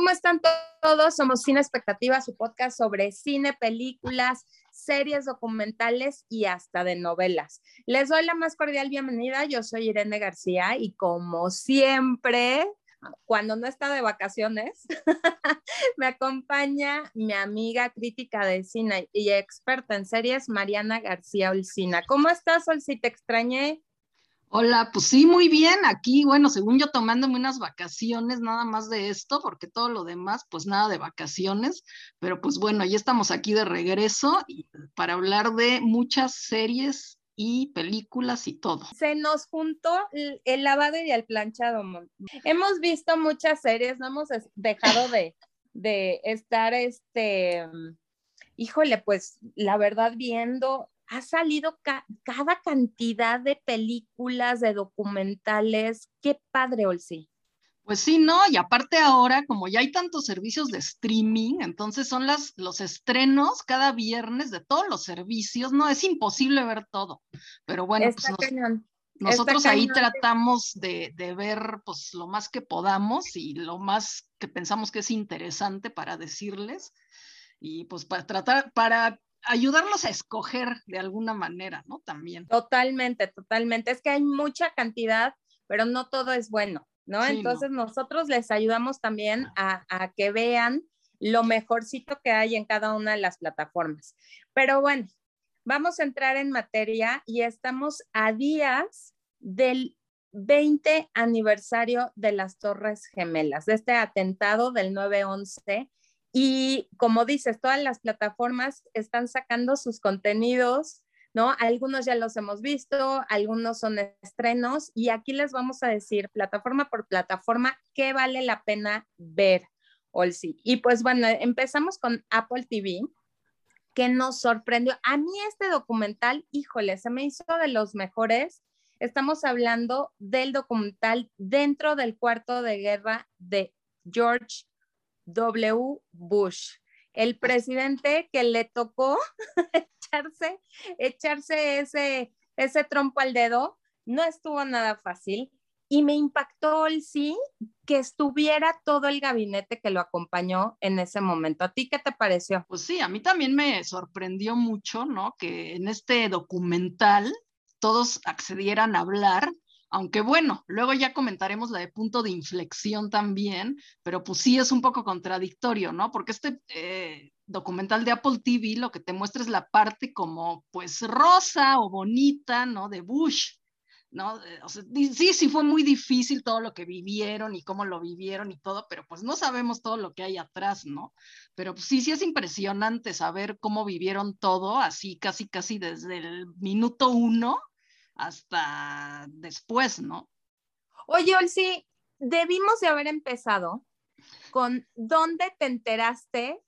¿cómo están todos? Somos Cine Expectativa, su podcast sobre cine, películas, series documentales y hasta de novelas. Les doy la más cordial bienvenida. Yo soy Irene García y como siempre, cuando no está de vacaciones, me acompaña mi amiga crítica de cine y experta en series, Mariana García Olcina. ¿Cómo estás, Ol? Si te extrañé. Hola, pues sí, muy bien. Aquí, bueno, según yo tomándome unas vacaciones, nada más de esto, porque todo lo demás, pues nada de vacaciones. Pero pues bueno, ya estamos aquí de regreso para hablar de muchas series y películas y todo. Se nos juntó el lavado y el planchado. Hemos visto muchas series, no hemos dejado de, de estar, este, híjole, pues la verdad viendo ha salido cada cantidad de películas, de documentales. Qué padre, Olsi. Pues sí, no, y aparte ahora, como ya hay tantos servicios de streaming, entonces son las, los estrenos cada viernes de todos los servicios, no, es imposible ver todo, pero bueno, pues nosotros ahí tratamos de, de, ver pues lo más que podamos y lo más que pensamos que es interesante para decirles y pues para tratar, para ayudarlos a escoger de alguna manera, ¿no? También. Totalmente, totalmente. Es que hay mucha cantidad, pero no todo es bueno, ¿no? Entonces nosotros les ayudamos también a, a, que vean lo mejorcito que hay en cada una de las plataformas. Pero bueno, vamos a entrar en materia y estamos a días del 20 aniversario de las Torres Gemelas, de este atentado del 9-11 y como dices, todas las plataformas están sacando sus contenidos, ¿no? Algunos ya los hemos visto, algunos son estrenos y aquí les vamos a decir plataforma por plataforma qué vale la pena ver, Olsi. Y pues bueno, empezamos con Apple TV, que nos sorprendió. A mí este documental, híjole, se me hizo de los mejores. Estamos hablando del documental dentro del cuarto de guerra de George W. Bush, el presidente que le tocó echarse, echarse ese, ese trompo al dedo, no estuvo nada fácil y me impactó el sí que estuviera todo el gabinete que lo acompañó en ese momento. ¿A ti qué te pareció? Pues sí, a mí también me sorprendió mucho, ¿no? Que en este documental todos accedieran a hablar aunque bueno, luego ya comentaremos la de punto de inflexión también, pero pues sí es un poco contradictorio, ¿no? Porque este eh, documental de Apple TV lo que te muestra es la parte como pues rosa o bonita, ¿no? De Bush, ¿no? Eh, o sea, sí, sí fue muy difícil todo lo que vivieron y cómo lo vivieron y todo, pero pues no sabemos todo lo que hay atrás, ¿no? Pero pues, sí, sí es impresionante saber cómo vivieron todo, así casi, casi desde el minuto uno hasta después, ¿no? Oye, Olsi, debimos de haber empezado con dónde te enteraste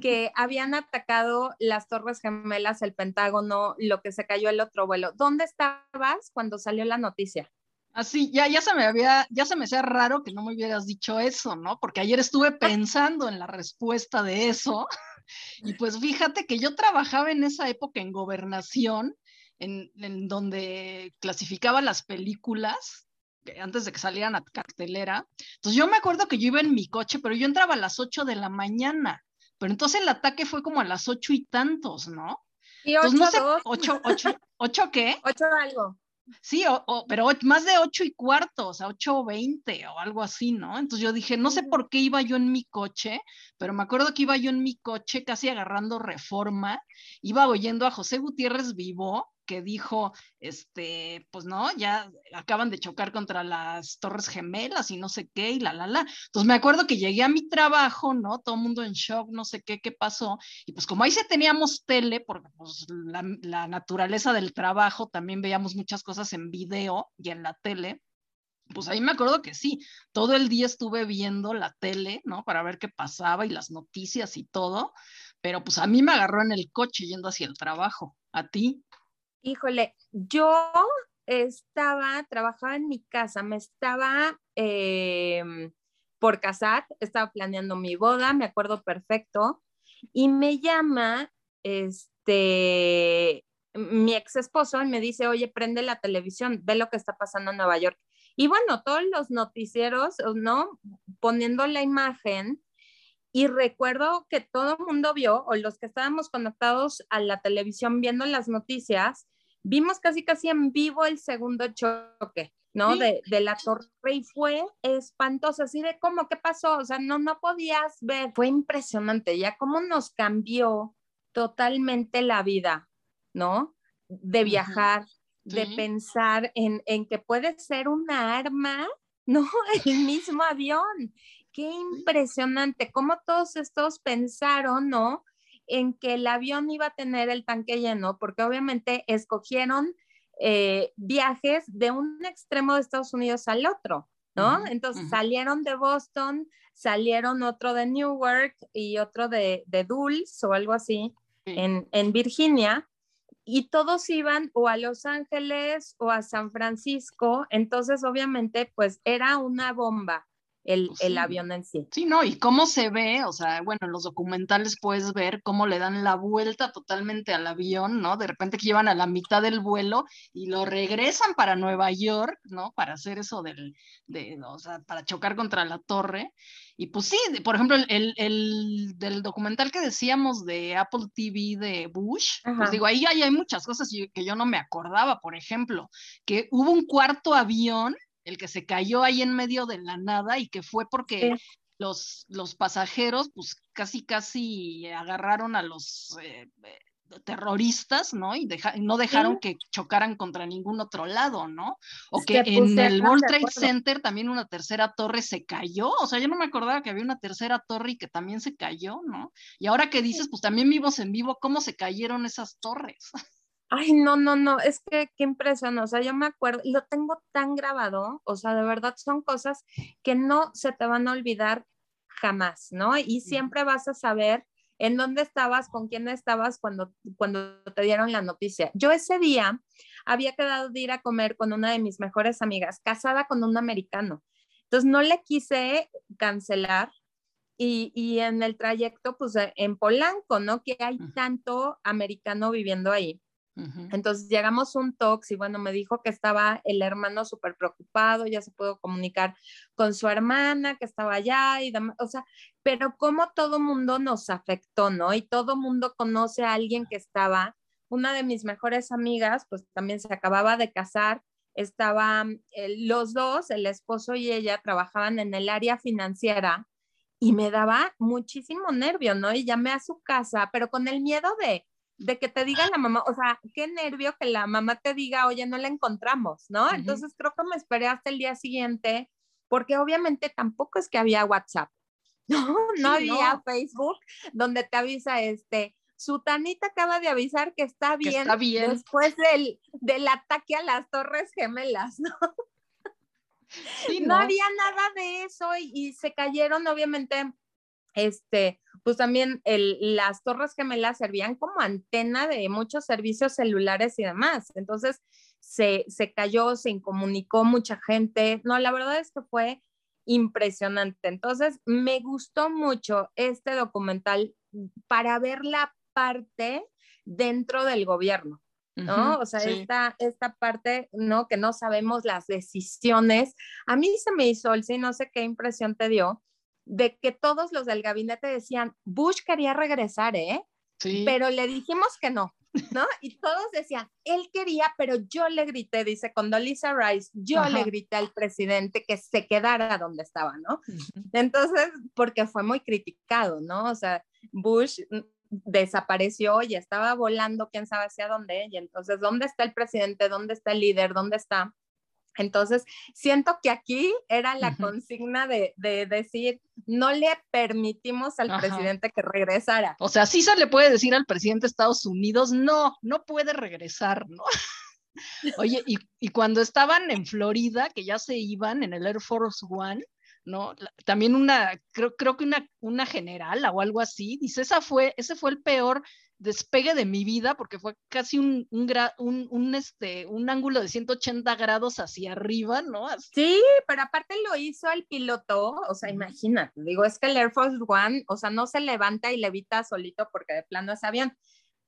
que habían atacado las Torres Gemelas, el Pentágono, lo que se cayó el otro vuelo. ¿Dónde estabas cuando salió la noticia? Así, ya, ya se me había, ya se me hacía raro que no me hubieras dicho eso, ¿no? Porque ayer estuve pensando en la respuesta de eso. Y pues fíjate que yo trabajaba en esa época en gobernación en, donde clasificaba las películas antes de que salieran a cartelera. Entonces yo me acuerdo que yo iba en mi coche, pero yo entraba a las 8 de la mañana. Pero entonces el ataque fue como a las ocho y tantos, ¿no? Y ocho, no sé, ocho, ocho, ocho, qué? Ocho algo. Sí, o, pero más de ocho y cuarto, o sea, ocho veinte o algo así, ¿no? Entonces yo dije, no sé por qué iba yo en mi coche, pero me acuerdo que iba yo en mi coche casi agarrando reforma, iba oyendo a José Gutiérrez Vivo que dijo, este, pues no, ya acaban de chocar contra las Torres Gemelas y no sé qué, y la, la, la. Entonces me acuerdo que llegué a mi trabajo, ¿no? Todo el mundo en shock, no sé qué, qué pasó. Y pues como ahí se teníamos tele, porque pues la, la naturaleza del trabajo, también veíamos muchas cosas en video y en la tele. Pues ahí me acuerdo que sí, todo el día estuve viendo la tele, ¿no? Para ver qué pasaba y las noticias y todo, pero pues a mí me agarró en el coche yendo hacia el trabajo. ¿A ti? Híjole, yo estaba, trabajaba en mi casa, me estaba em, por casar, estaba planeando mi boda, me acuerdo perfecto, y me llama este mi ex esposo y me dice, oye, prende la televisión, ve lo que está pasando en Nueva York. Y bueno, todos los noticieros, ¿no? Poniendo la imagen. Y recuerdo que todo el mundo vio, o los que estábamos conectados a la televisión viendo las noticias, vimos casi casi en vivo el segundo choque, ¿no? De, de, la torre y fue espantoso, así de cómo, ¿qué pasó? O sea, no, no podías ver, fue impresionante, ya cómo nos cambió totalmente la vida, ¿no? De viajar, de pensar en, en, que puede ser una arma, ¿no? El mismo avión. Qué impresionante, cómo todos estos pensaron, ¿no? En que el avión iba a tener el tanque lleno, porque obviamente escogieron eh, viajes de un extremo de Estados Unidos al otro, ¿no? Entonces salieron de Boston, salieron otro de Newark y otro de, de Dulce o algo así en, en Virginia, y todos iban o a Los Ángeles o a San Francisco, entonces obviamente pues era una bomba el, pues el, avión en sí. Sí, no, y cómo se ve, o sea, bueno, en los documentales puedes ver cómo le dan la vuelta totalmente al avión, ¿no? De repente que llevan a la mitad del vuelo y lo regresan para Nueva York, ¿no? Para hacer eso del, de, o sea, para chocar contra la torre. Y pues sí, por ejemplo, el, el, del documental que decíamos de Apple TV de Bush, pues digo, ahí hay, hay muchas cosas que yo no me acordaba, por ejemplo, que hubo un cuarto avión el que se cayó ahí en medio de la nada y que fue porque los, los pasajeros pues casi casi agarraron a los eh, eh, terroristas, ¿no? Y, no dejaron que chocaran contra ningún otro lado, ¿no? O que, en el World Trade Center también una tercera torre se cayó, o sea, yo no me acordaba que había una tercera torre y que también se cayó, ¿no? Y ahora que dices, pues también vimos en vivo cómo se cayeron esas torres. Ay, no, no, no, es que qué impresión, o sea, yo me acuerdo, y lo tengo tan grabado, o sea, de verdad son cosas que no se te van a olvidar jamás, ¿no? Y siempre vas a saber en dónde estabas, con quién estabas cuando, cuando te dieron la noticia. Yo ese día había quedado de ir a comer con una de mis mejores amigas, casada con un americano. Entonces no le quise cancelar y, y en el trayecto, pues en Polanco, ¿no? Que hay tanto americano viviendo ahí. Entonces llegamos un tox y bueno, me dijo que estaba el hermano súper preocupado, ya se pudo comunicar con su hermana que estaba allá y demás, o sea, pero como todo mundo nos afectó, ¿no? Y todo mundo conoce a alguien que estaba, una de mis mejores amigas, pues también se acababa de casar, estaban eh, los dos, el esposo y ella, trabajaban en el área financiera y me daba muchísimo nervio, ¿no? Y llamé a su casa, pero con el miedo de de que te diga la mamá, o sea, qué nervio que la mamá te diga, oye, no la encontramos, ¿no? Entonces creo que me esperé hasta el día siguiente, porque obviamente tampoco es que había WhatsApp, ¿no? No había Facebook donde te avisa este, su tanita acaba de avisar que está bien, está bien. después del, del ataque a las Torres Gemelas, ¿no? ¿no? había nada de eso y, y se cayeron obviamente este, pues también las torres gemelas servían como antena de muchos servicios celulares y demás. Entonces se, se cayó, se incomunicó mucha gente. No, la verdad es que fue impresionante. Entonces me gustó mucho este documental para ver la parte dentro del gobierno. ¿no? o sea, esta, esta parte, ¿no? Que no sabemos las decisiones. A mí se me hizo, sí, no sé qué impresión te dio, de que todos los del gabinete decían, Bush quería regresar, ¿eh? Sí. Pero le dijimos que no, ¿no? Y todos decían, él quería, pero yo le grité, dice Condoleezza Rice, yo le grité al presidente que se quedara donde estaba, ¿no? Entonces, porque fue muy criticado, ¿no? O sea, Bush desapareció y estaba volando quién sabe hacia dónde, y entonces, ¿dónde está el presidente? ¿Dónde está el líder? ¿Dónde está? Entonces, siento que aquí era la consigna de, decir, no le permitimos al presidente que regresara. O sea, sí se le puede decir al presidente de Estados Unidos, no, no puede regresar, ¿no? Oye, y, y, cuando estaban en Florida, que ya se iban en el Air Force One, ¿no? También una, creo, creo que una, una general o algo así, dice, esa fue, ese fue el peor despegue de mi vida porque fue casi un, un, un, este, un ángulo de 180 grados hacia arriba, ¿no? Sí, pero aparte lo hizo el piloto, o sea, imagínate, digo, es que el Air Force One, o sea, no se levanta y levita solito porque de plano es avión,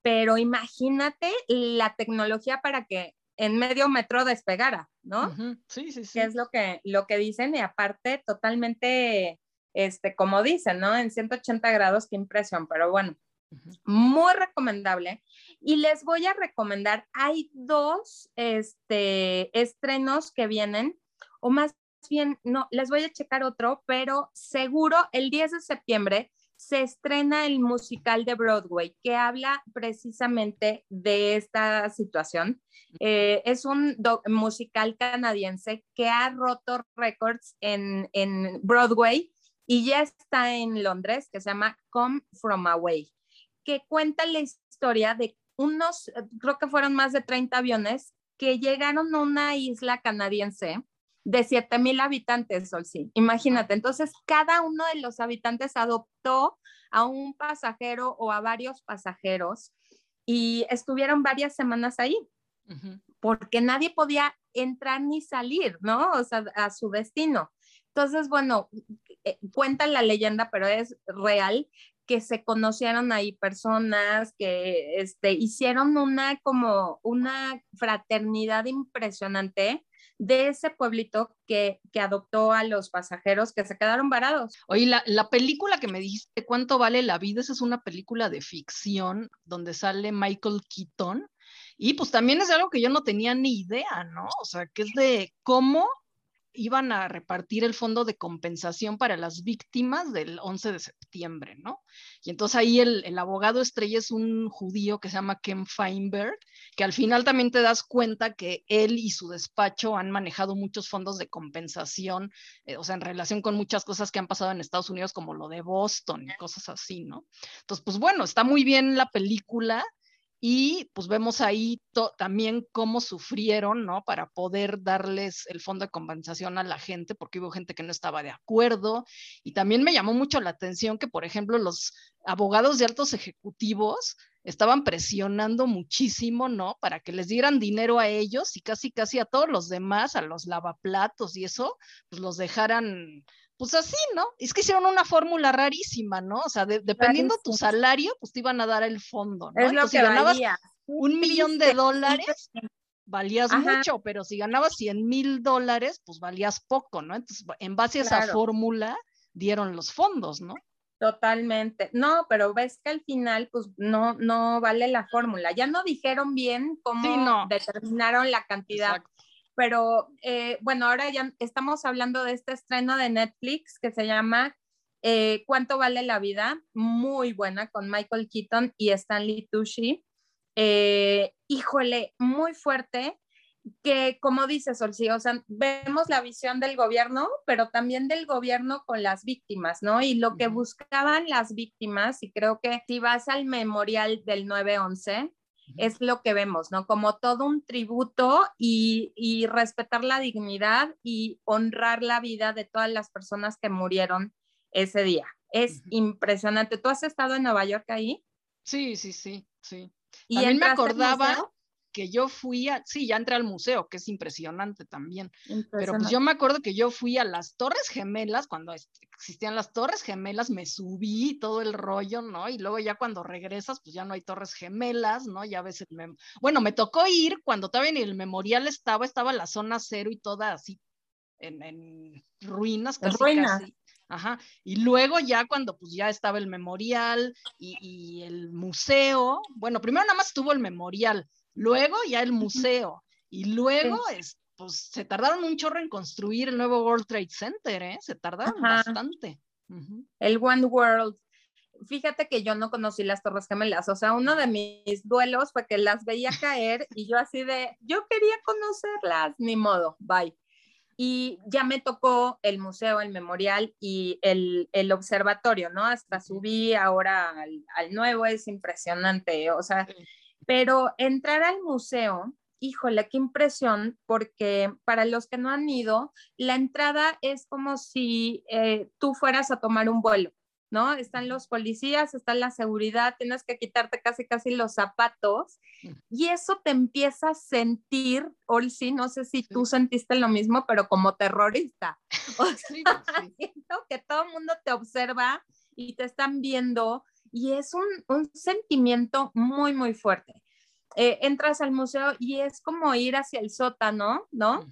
pero imagínate la tecnología para que en medio metro despegara, ¿no? Sí, sí, sí. Que es lo que, lo que dicen y aparte totalmente, este, como dicen, ¿no? En 180 grados, qué impresión, pero bueno, muy recomendable. Y les voy a recomendar, hay dos este, estrenos que vienen, o más bien, no, les voy a checar otro, pero seguro el 10 de septiembre se estrena el musical de Broadway que habla precisamente de esta situación. Eh, es un musical canadiense que ha roto récords en, en Broadway y ya está en Londres, que se llama Come From Away, que cuenta la historia de unos, creo que fueron más de 30 aviones que llegaron a una isla canadiense de 7 mil habitantes, sí. Imagínate, entonces cada uno de los habitantes adoptó a un pasajero o a varios pasajeros y estuvieron varias semanas ahí, porque nadie podía entrar ni salir, ¿no? O sea, a su destino. Entonces, bueno, eh, cuenta la leyenda, pero es real que se conocieron ahí personas que este, hicieron una como una fraternidad impresionante de ese pueblito que, adoptó a los pasajeros que se quedaron varados. Oye, la, la, película que me dijiste, ¿Cuánto vale la vida? Esa es una película de ficción donde sale Michael Keaton. Y pues también es algo que yo no tenía ni idea, ¿no? O sea, que es de cómo iban a repartir el fondo de compensación para las víctimas del 11 de septiembre, ¿no? Y entonces ahí el, abogado estrella es un judío que se llama Ken Feinberg, que al final también te das cuenta que él y su despacho han manejado muchos fondos de compensación, eh, o sea, en relación con muchas cosas que han pasado en Estados Unidos, como lo de Boston y cosas así, ¿no? Entonces, pues bueno, está muy bien la película y pues vemos ahí también cómo sufrieron, ¿no? Para poder darles el fondo de compensación a la gente, porque hubo gente que no estaba de acuerdo. Y también me llamó mucho la atención que, por ejemplo, los abogados de altos ejecutivos estaban presionando muchísimo, ¿no? Para que les dieran dinero a ellos y casi, casi a todos los demás, a los lavaplatos y eso, pues los dejaran pues así, ¿no? Es que hicieron una fórmula rarísima, ¿no? O sea, dependiendo tu salario, pues te iban a dar el fondo, ¿no? Es lo que si ganabas un millón de dólares, valías mucho, pero si ganabas 100 mil dólares, pues valías poco, ¿no? Entonces, en base a esa fórmula, dieron los fondos, ¿no? Totalmente. No, pero ves que al final, pues no, no vale la fórmula. Ya no dijeron bien cómo determinaron la cantidad pero eh, bueno, ahora ya estamos hablando de este estreno de Netflix que se llama eh, ¿Cuánto vale la vida? Muy buena con Michael Keaton y Stanley Tucci. Eh, híjole, muy fuerte, que como dice Solci, o sea, vemos la visión del gobierno, pero también del gobierno con las víctimas, ¿no? Y lo que buscaban las víctimas, y creo que si vas al memorial del 911, es lo que vemos, ¿no? Como todo un tributo y, respetar la dignidad y honrar la vida de todas las personas que murieron ese día. Es impresionante. ¿Tú has estado en Nueva York ahí? Sí, sí, sí, sí. Y También me acordaba, que yo fui a, sí, ya entré al museo, que es impresionante también, pero pues yo me acuerdo que yo fui a las Torres Gemelas, cuando existían las Torres Gemelas, me subí todo el rollo, ¿no? Y luego ya cuando regresas, pues ya no hay Torres Gemelas, ¿no? Ya ves el... Bueno, me tocó ir cuando todavía en el memorial estaba, estaba la zona cero y toda así en, ruinas, casi, ruinas. Ajá. Y luego ya cuando pues ya estaba el memorial y, y, el museo, bueno, primero nada más estuvo el memorial, luego ya el museo, y luego pues se tardaron un chorro en construir el nuevo World Trade Center, ¿eh? Se tardaron bastante. El One World. Fíjate que yo no conocí las Torres Gemelas, o sea, uno de mis duelos fue que las veía caer y yo así de, yo quería conocerlas, ni modo, bye. Y ya me tocó el museo, el memorial y el, el observatorio, ¿no? Hasta subí ahora al, al, nuevo, es impresionante, o sea, pero entrar al museo, híjole, qué impresión, porque para los que no han ido, la entrada es como si eh, tú fueras a tomar un vuelo. ¿no? Están los policías, está la seguridad, tienes que quitarte casi casi los zapatos y eso te empieza a sentir, sí, no sé si tú sentiste lo mismo, pero como terrorista. O sea, siento que todo el mundo te observa y te están viendo y es un, un sentimiento muy, muy fuerte. eh, entras al museo y es como ir hacia el sótano, ¿no?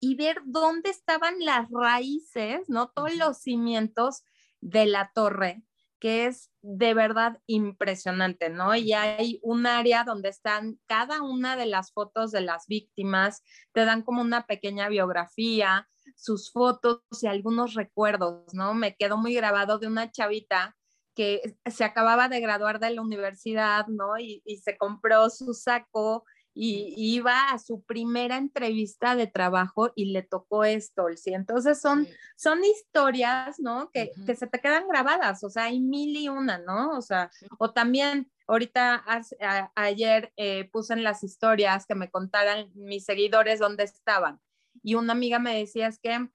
Y ver dónde estaban las raíces, ¿no? Todos los cimientos de la torre, que es de verdad impresionante, ¿no? Y hay un área donde están cada una de las fotos de las víctimas, te dan como una pequeña biografía, sus fotos y algunos recuerdos, ¿no? Me quedó muy grabado de una chavita que se acababa de graduar de la universidad, ¿no? Y, se compró su saco y, iba a su primera entrevista de trabajo y le tocó esto, ¿sí? Entonces son, son historias, ¿no? Que, que, se te quedan grabadas, o sea, hay mil y una, ¿no? O sea, o también ahorita ayer eh, puse en las historias que me contaran mis seguidores dónde estaban. Y una amiga me decía, es que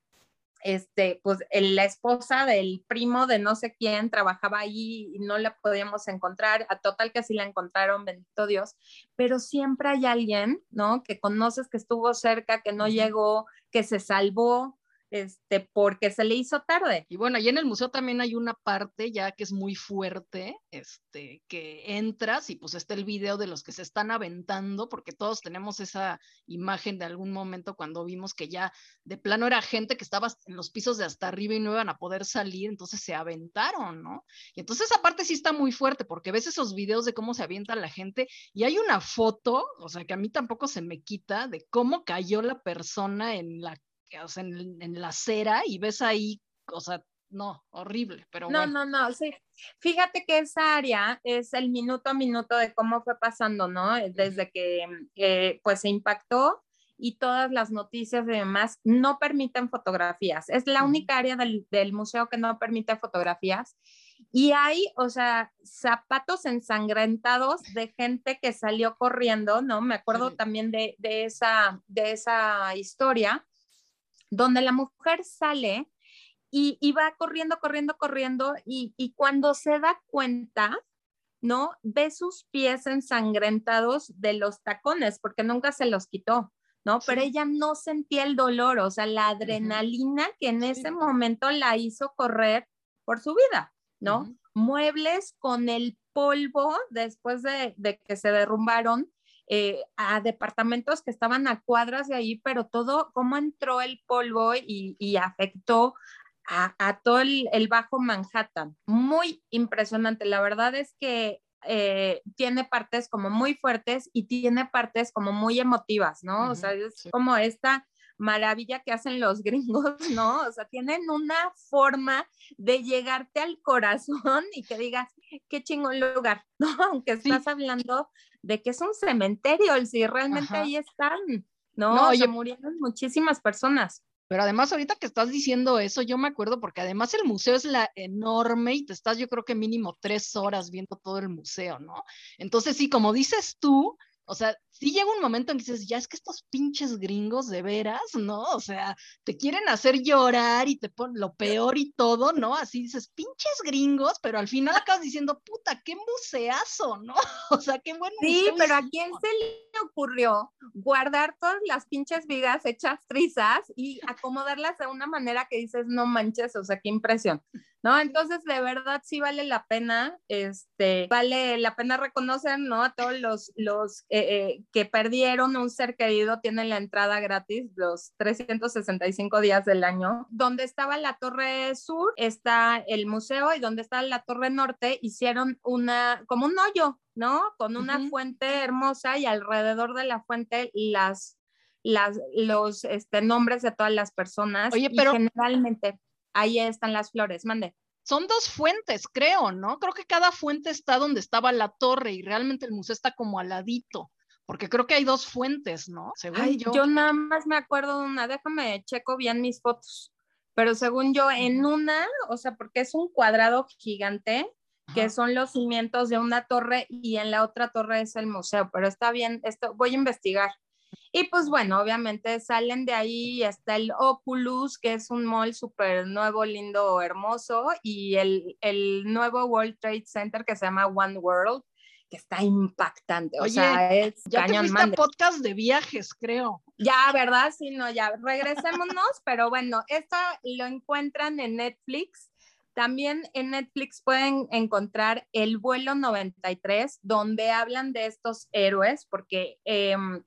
este, pues la esposa del primo de no sé quién trabajaba allí y no la podíamos encontrar, a total que sí la encontraron, bendito Dios, pero siempre hay alguien, ¿no? Que conoces que estuvo cerca, que no llegó, que se salvó, este, porque se le hizo tarde. Y bueno, allí en el museo también hay una parte ya que es muy fuerte, este, que entras y pues está el video de los que se están aventando, porque todos tenemos esa imagen de algún momento cuando vimos que ya de plano era gente que estaba en los pisos de hasta arriba y no iban a poder salir, entonces se aventaron, ¿no? Y entonces esa parte sí está muy fuerte, porque ves esos videos de cómo se avienta la gente y hay una foto, o sea, que a mí tampoco se me quita de cómo cayó la persona en la o sea, en, la acera y ves ahí, o sea, no, horrible, pero No, no, no, sí. Fíjate que esa área es el minuto a minuto de cómo fue pasando, ¿no? Desde que eh, pues se impactó y todas las noticias y demás no permiten fotografías. Es la única área del, del, museo que no permite fotografías. Y hay, o sea, zapatos ensangrentados de gente que salió corriendo, ¿no? Me acuerdo también de, de, esa, de esa historia donde la mujer sale y, va corriendo, corriendo, corriendo y, cuando se da cuenta, ¿no? Ve sus pies ensangrentados de los tacones porque nunca se los quitó, ¿no? Pero ella no sentía el dolor, o sea, la adrenalina que en ese momento la hizo correr por su vida, ¿no? Muebles con el polvo después de, de que se derrumbaron, eh, a departamentos que estaban a cuadras de ahí, pero todo, cómo entró el polvo y, afectó a, todo el, bajo Manhattan. Muy impresionante. La verdad es que eh, tiene partes como muy fuertes y tiene partes como muy emotivas, ¿no? o sea, es como esta maravilla que hacen los gringos, ¿no? O sea, tienen una forma de llegarte al corazón y que digas, qué chingón lugar, ¿no? Aunque estás hablando de que es un cementerio, si realmente ahí están, ¿no? no murieron muchísimas personas. Pero además, ahorita que estás diciendo eso, yo me acuerdo porque además el museo es la enorme y te estás, yo creo que mínimo tres horas viendo todo el museo, ¿no? Entonces, sí, como dices tú, o sea, sí llega un momento en que dices, ya es que estos pinches gringos de veras, ¿no? O sea, te quieren hacer llorar y te ponen lo peor y todo, ¿no? Así dices, pinches gringos, pero al final acabas diciendo, puta, qué museazo, ¿no? O sea, qué bueno. Sí, pero ¿a quién se le ocurrió guardar todas las pinches vigas hechas trizas y acomodarlas de una manera que dices, no manches, o sea, qué impresión, ¿no? Entonces, de verdad, sí vale la pena, este, vale la pena reconocer, ¿no? A todos los, los eh, eh, que perdieron un ser querido tienen la entrada gratis los 365 días del año. Donde estaba la torre sur está el museo y donde está la torre norte hicieron una, como un hoyo, ¿no? Con una fuente hermosa y alrededor de la fuente las, las, los este, nombres de todas las personas. Oye, pero generalmente ahí están las flores, mande son dos fuentes, creo, ¿no? Creo que cada fuente está donde estaba la torre y realmente el museo está como al ladito porque creo que hay dos fuentes, ¿no? Según yo. Yo nada más me acuerdo de una, déjame checo bien mis fotos, pero según yo, en una, o sea, porque es un cuadrado gigante, que son los cimientos de una torre y en la otra torre es el museo, pero está bien, esto voy a investigar. Y pues bueno, obviamente salen de ahí, está el Oculus, que es un mall súper nuevo, lindo, hermoso, y el, el nuevo World Trade Center que se llama One World, que está impactante. o sea, es ya cañón, te podcast de viajes, creo. Ya, ¿verdad? Sí, no, ya, regresémonos, pero bueno, esto lo encuentran en Netflix También en Netflix pueden encontrar El vuelo 93, donde hablan de estos héroes, porque em,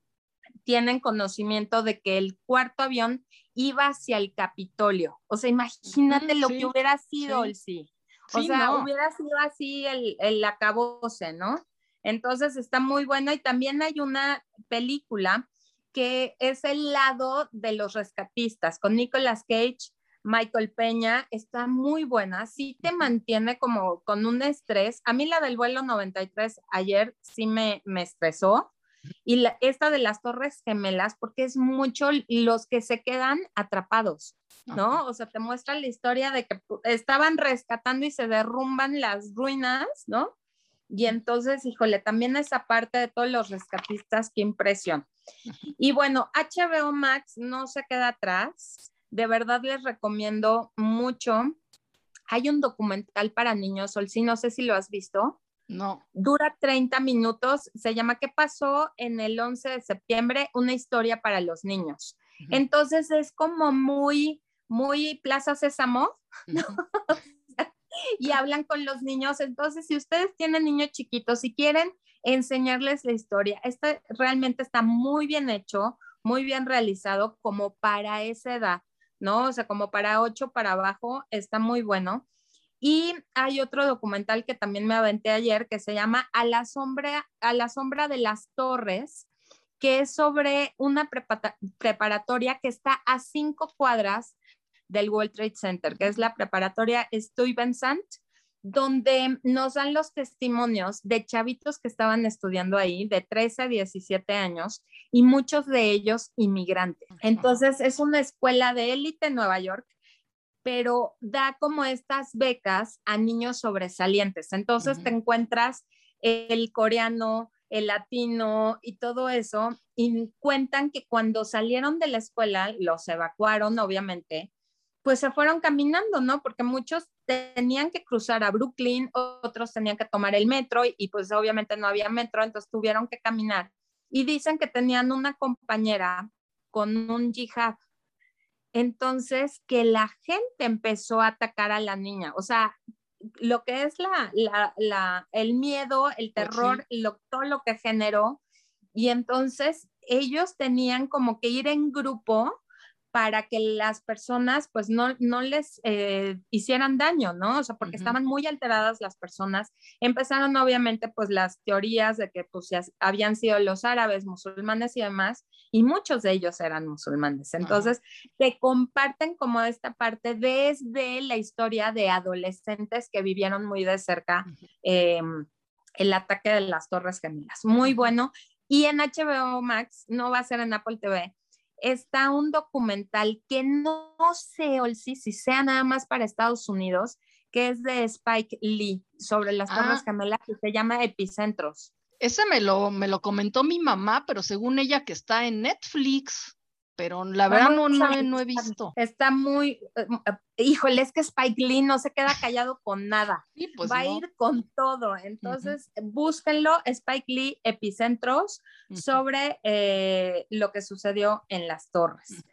tienen conocimiento de que el cuarto avión iba hacia el Capitolio. O sea, imagínate lo que hubiera sido el sí. O sea, hubiera sido así el, el acabose, ¿no? Entonces está muy bueno y también hay una película que es el lado de los rescatistas con Nicolas Cage, Michael Peña, está muy buena, sí te mantiene como con un estrés. A mí la del vuelo 93 ayer sí me, me estresó y esta de las torres gemelas porque es mucho los que se quedan atrapados, ¿no? O sea, te muestra la historia de que estaban rescatando y se derrumban las ruinas, ¿no? Y entonces, híjole, también esa parte de todos los rescatistas, qué impresión. Y bueno, HBO Max no se queda atrás. De verdad les recomiendo mucho. Hay un documental para niños, sí, no sé si lo has visto. No. Dura 30 minutos, se llama ¿Qué pasó en el 11 de septiembre? Una historia para los niños. Entonces es como muy, muy Plaza Sésamo, ¿no? y hablan con los niños. Entonces, si ustedes tienen niños chiquitos y quieren enseñarles la historia, este realmente está muy bien hecho, muy bien realizado como para esa edad, ¿no? O sea, como para ocho para abajo, está muy bueno. Y hay otro documental que también me aventé ayer que se llama A la sombra, a la sombra de las torres, que es sobre una preparatoria que está a cinco cuadras del World Trade Center, que es la preparatoria Stuyvesant, donde nos dan los testimonios de chavitos que estaban estudiando ahí, de 13 a 17 años, y muchos de ellos inmigrantes. Entonces, es una escuela de élite en Nueva York, pero da como estas becas a niños sobresalientes. Entonces, te encuentras el coreano, el latino y todo eso, y cuentan que cuando salieron de la escuela, los evacuaron, obviamente, pues se fueron caminando, ¿no? Porque muchos tenían que cruzar a Brooklyn, otros tenían que tomar el metro y, pues obviamente no había metro, entonces tuvieron que caminar. Y dicen que tenían una compañera con un jihad. Entonces, que la gente empezó a atacar a la niña. O sea, lo que es la, la, el miedo, el terror, lo, todo lo que generó. Y entonces ellos tenían como que ir en grupo para que las personas pues no, no les eh, hicieran daño, ¿no? O sea, porque estaban muy alteradas las personas. Empezaron obviamente pues las teorías de que pues habían sido los árabes, musulmanes y demás, y muchos de ellos eran musulmanes. Entonces, te comparten como esta parte desde la historia de adolescentes que vivieron muy de cerca em, el ataque de las Torres Gemelas. Muy bueno. Y en HBO Max, no va a ser en Apple TV, está un documental que no sé, Olsi, si sea nada más para Estados Unidos, que es de Spike Lee sobre las Torres ah. Gemelas que se llama Epicentros. Ese me lo, me lo comentó mi mamá, pero según ella que está en Netflix pero la verdad no, no, he visto. Está muy, eh, eh, híjole, es que Spike Lee no se queda callado con nada. Pues Va a ir con todo. Entonces, búsquenlo, Spike Lee Epicentros, sobre eh, lo que sucedió en las torres.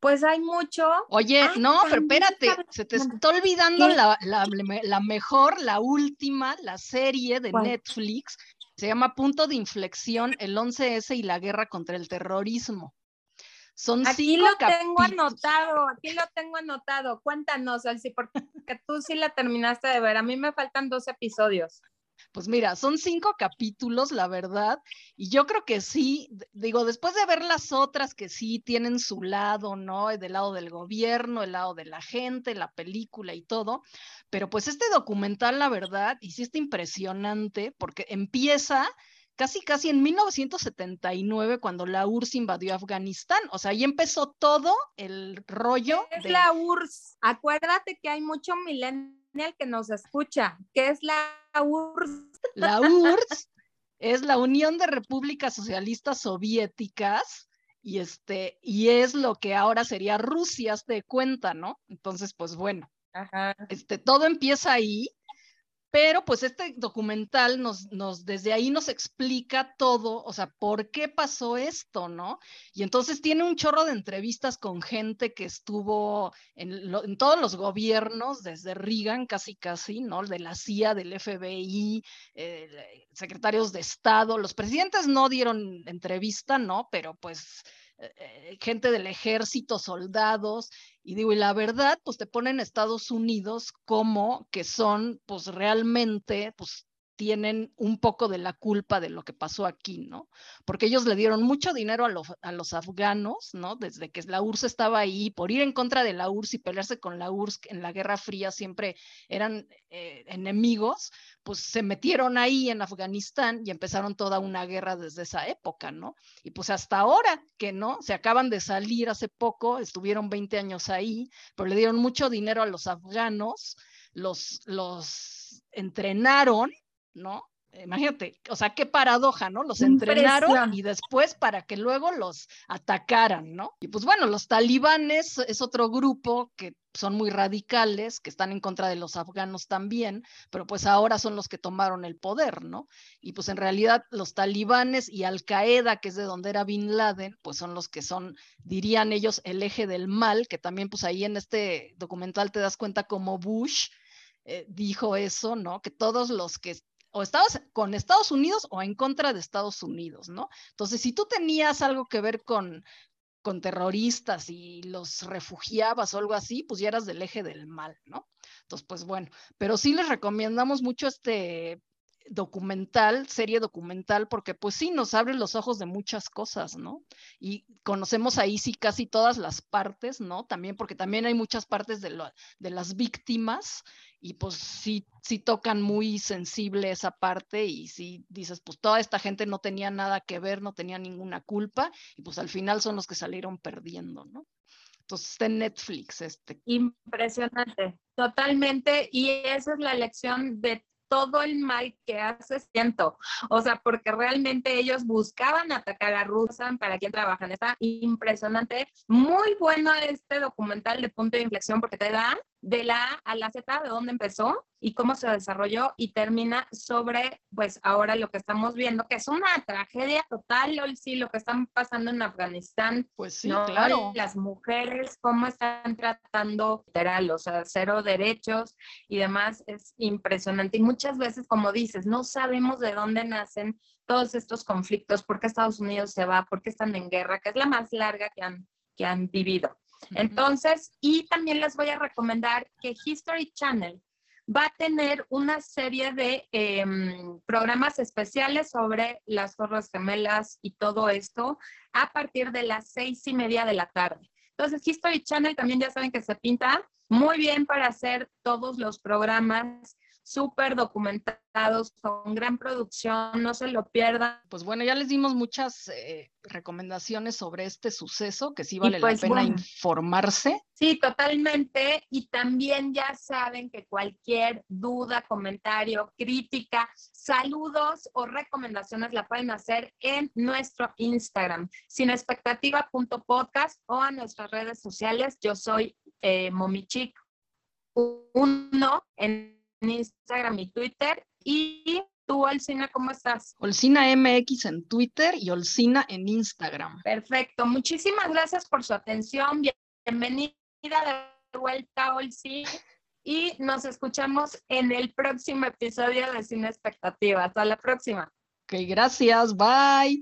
Pues hay mucho. Oye, no, pero espérate, se te está olvidando la, mejor, la última, la serie de Netflix. Se llama Punto de Inflexión, el 11S y la guerra contra el terrorismo. Son aquí lo tengo anotado, aquí lo tengo anotado. Cuéntanos, Alci, porque tú sí la terminaste de ver. A mí me faltan dos episodios. Pues mira, son cinco capítulos, la verdad, y yo creo que sí, digo, después de ver las otras que sí tienen su lado, ¿no? Del lado del gobierno, el lado de la gente, la película y todo, pero pues este documental, la verdad, y sí está impresionante porque empieza casi casi en 1979 cuando la URSS invadió Afganistán. O sea, ahí empezó todo el rollo. ¿Qué es la URSS? Acuérdate que hay mucho millennial que nos escucha. ¿Qué es la URSS? La URSS es la Unión de Repúblicas Socialistas Soviéticas y este y es lo que ahora sería Rusia, te cuenta, ¿no? Entonces, pues bueno. Este todo empieza ahí Pero pues este documental nos, nos, desde ahí nos explica todo, o sea, por qué pasó esto, ¿no? Y entonces tiene un chorro de entrevistas con gente que estuvo en, todos los gobiernos, desde Reagan casi casi, ¿no? De la CIA, del FBI, eh, secretarios de Estado, los presidentes no dieron entrevista, ¿no? Pero pues eh, gente del ejército, soldados, y digo, y la verdad, pues te ponen Estados Unidos como que son, pues realmente, pues tienen un poco de la culpa de lo que pasó aquí, ¿no? Porque ellos le dieron mucho dinero a, los afganos, ¿no? Desde que la URSS estaba ahí, por ir en contra de la URSS y pelearse con la URSS en la Guerra Fría siempre eran eh, enemigos, pues se metieron ahí en Afganistán y empezaron toda una guerra desde esa época, ¿no? Y pues hasta ahora que, ¿no? Se acaban de salir hace poco, estuvieron 20 años ahí, pero le dieron mucho dinero a los afganos, los, los entrenaron ¿no? Imagínate, o sea, qué paradoja, ¿no? Los entrenaron y después para que luego los atacaran, ¿no? Y pues bueno, los talibanes es otro grupo que son muy radicales, que están en contra de los afganos también, pero pues ahora son los que tomaron el poder, ¿no? Y pues en realidad los talibanes y Al Qaeda, que es de donde era Bin Laden, pues son los que son, dirían ellos, el eje del mal, que también pues ahí en este documental te das cuenta como Bush eh, dijo eso, ¿no? Que todos los que o estabas con Estados Unidos o en contra de Estados Unidos, ¿no? Entonces, si tú tenías algo que ver con, con terroristas y los refugiabas o algo así, pues ya eras del eje del mal, ¿no? Entonces, pues bueno, pero sí les recomendamos mucho este documental, serie documental, porque pues sí nos abre los ojos de muchas cosas, ¿no? Y conocemos ahí sí casi todas las partes, ¿no? También porque también hay muchas partes de, lo, de las víctimas y pues sí, sí tocan muy sensible esa parte y sí dices, pues toda esta gente no tenía nada que ver, no tenía ninguna culpa y pues al final son los que salieron perdiendo, ¿no? Entonces está en Netflix este. Impresionante, totalmente. Y esa es la lección de todo el mal que hace siento. O sea, porque realmente ellos buscaban atacar a Rusia para quien trabajan. Está impresionante. Muy bueno este documental de punto de inflexión porque te da de la A a la Z, de dónde empezó y cómo se desarrolló y termina sobre, pues ahora lo que estamos viendo, que es una tragedia total, sí, lo que están pasando en Afganistán. Pues sí, claro. Las mujeres, cómo están tratando, literal, o sea, cero derechos y demás, es impresionante. Y muchas veces, como dices, no sabemos de dónde nacen todos estos conflictos, por qué Estados Unidos se va, por qué están en guerra, que es la más larga que han, que han vivido. Entonces, y también les voy a recomendar que History Channel va a tener una serie de em, programas especiales sobre las Torres Gemelas y todo esto a partir de las seis y media de la tarde. Entonces, History Channel también ya saben que se pinta muy bien para hacer todos los programas súper documentados, con gran producción, no se lo pierdan. Pues bueno, ya les dimos muchas eh, recomendaciones sobre este suceso, que sí vale la pues pena informarse. Sí, totalmente. Y también ya saben que cualquier duda, comentario, crítica, saludos o recomendaciones la pueden hacer en nuestro Instagram, sinexpectativa.podcast o a nuestras redes sociales. Yo soy eh, Momichic uno en Instagram y Twitter. Y tú, Olcina, ¿cómo estás? Olcina MX en Twitter y Olcina en Instagram. Perfecto. Muchísimas gracias por su atención. Bienvenida de vuelta, Olci. Y nos escuchamos en el próximo episodio de Cine Expectativa. Hasta la próxima. Ok, gracias. Bye.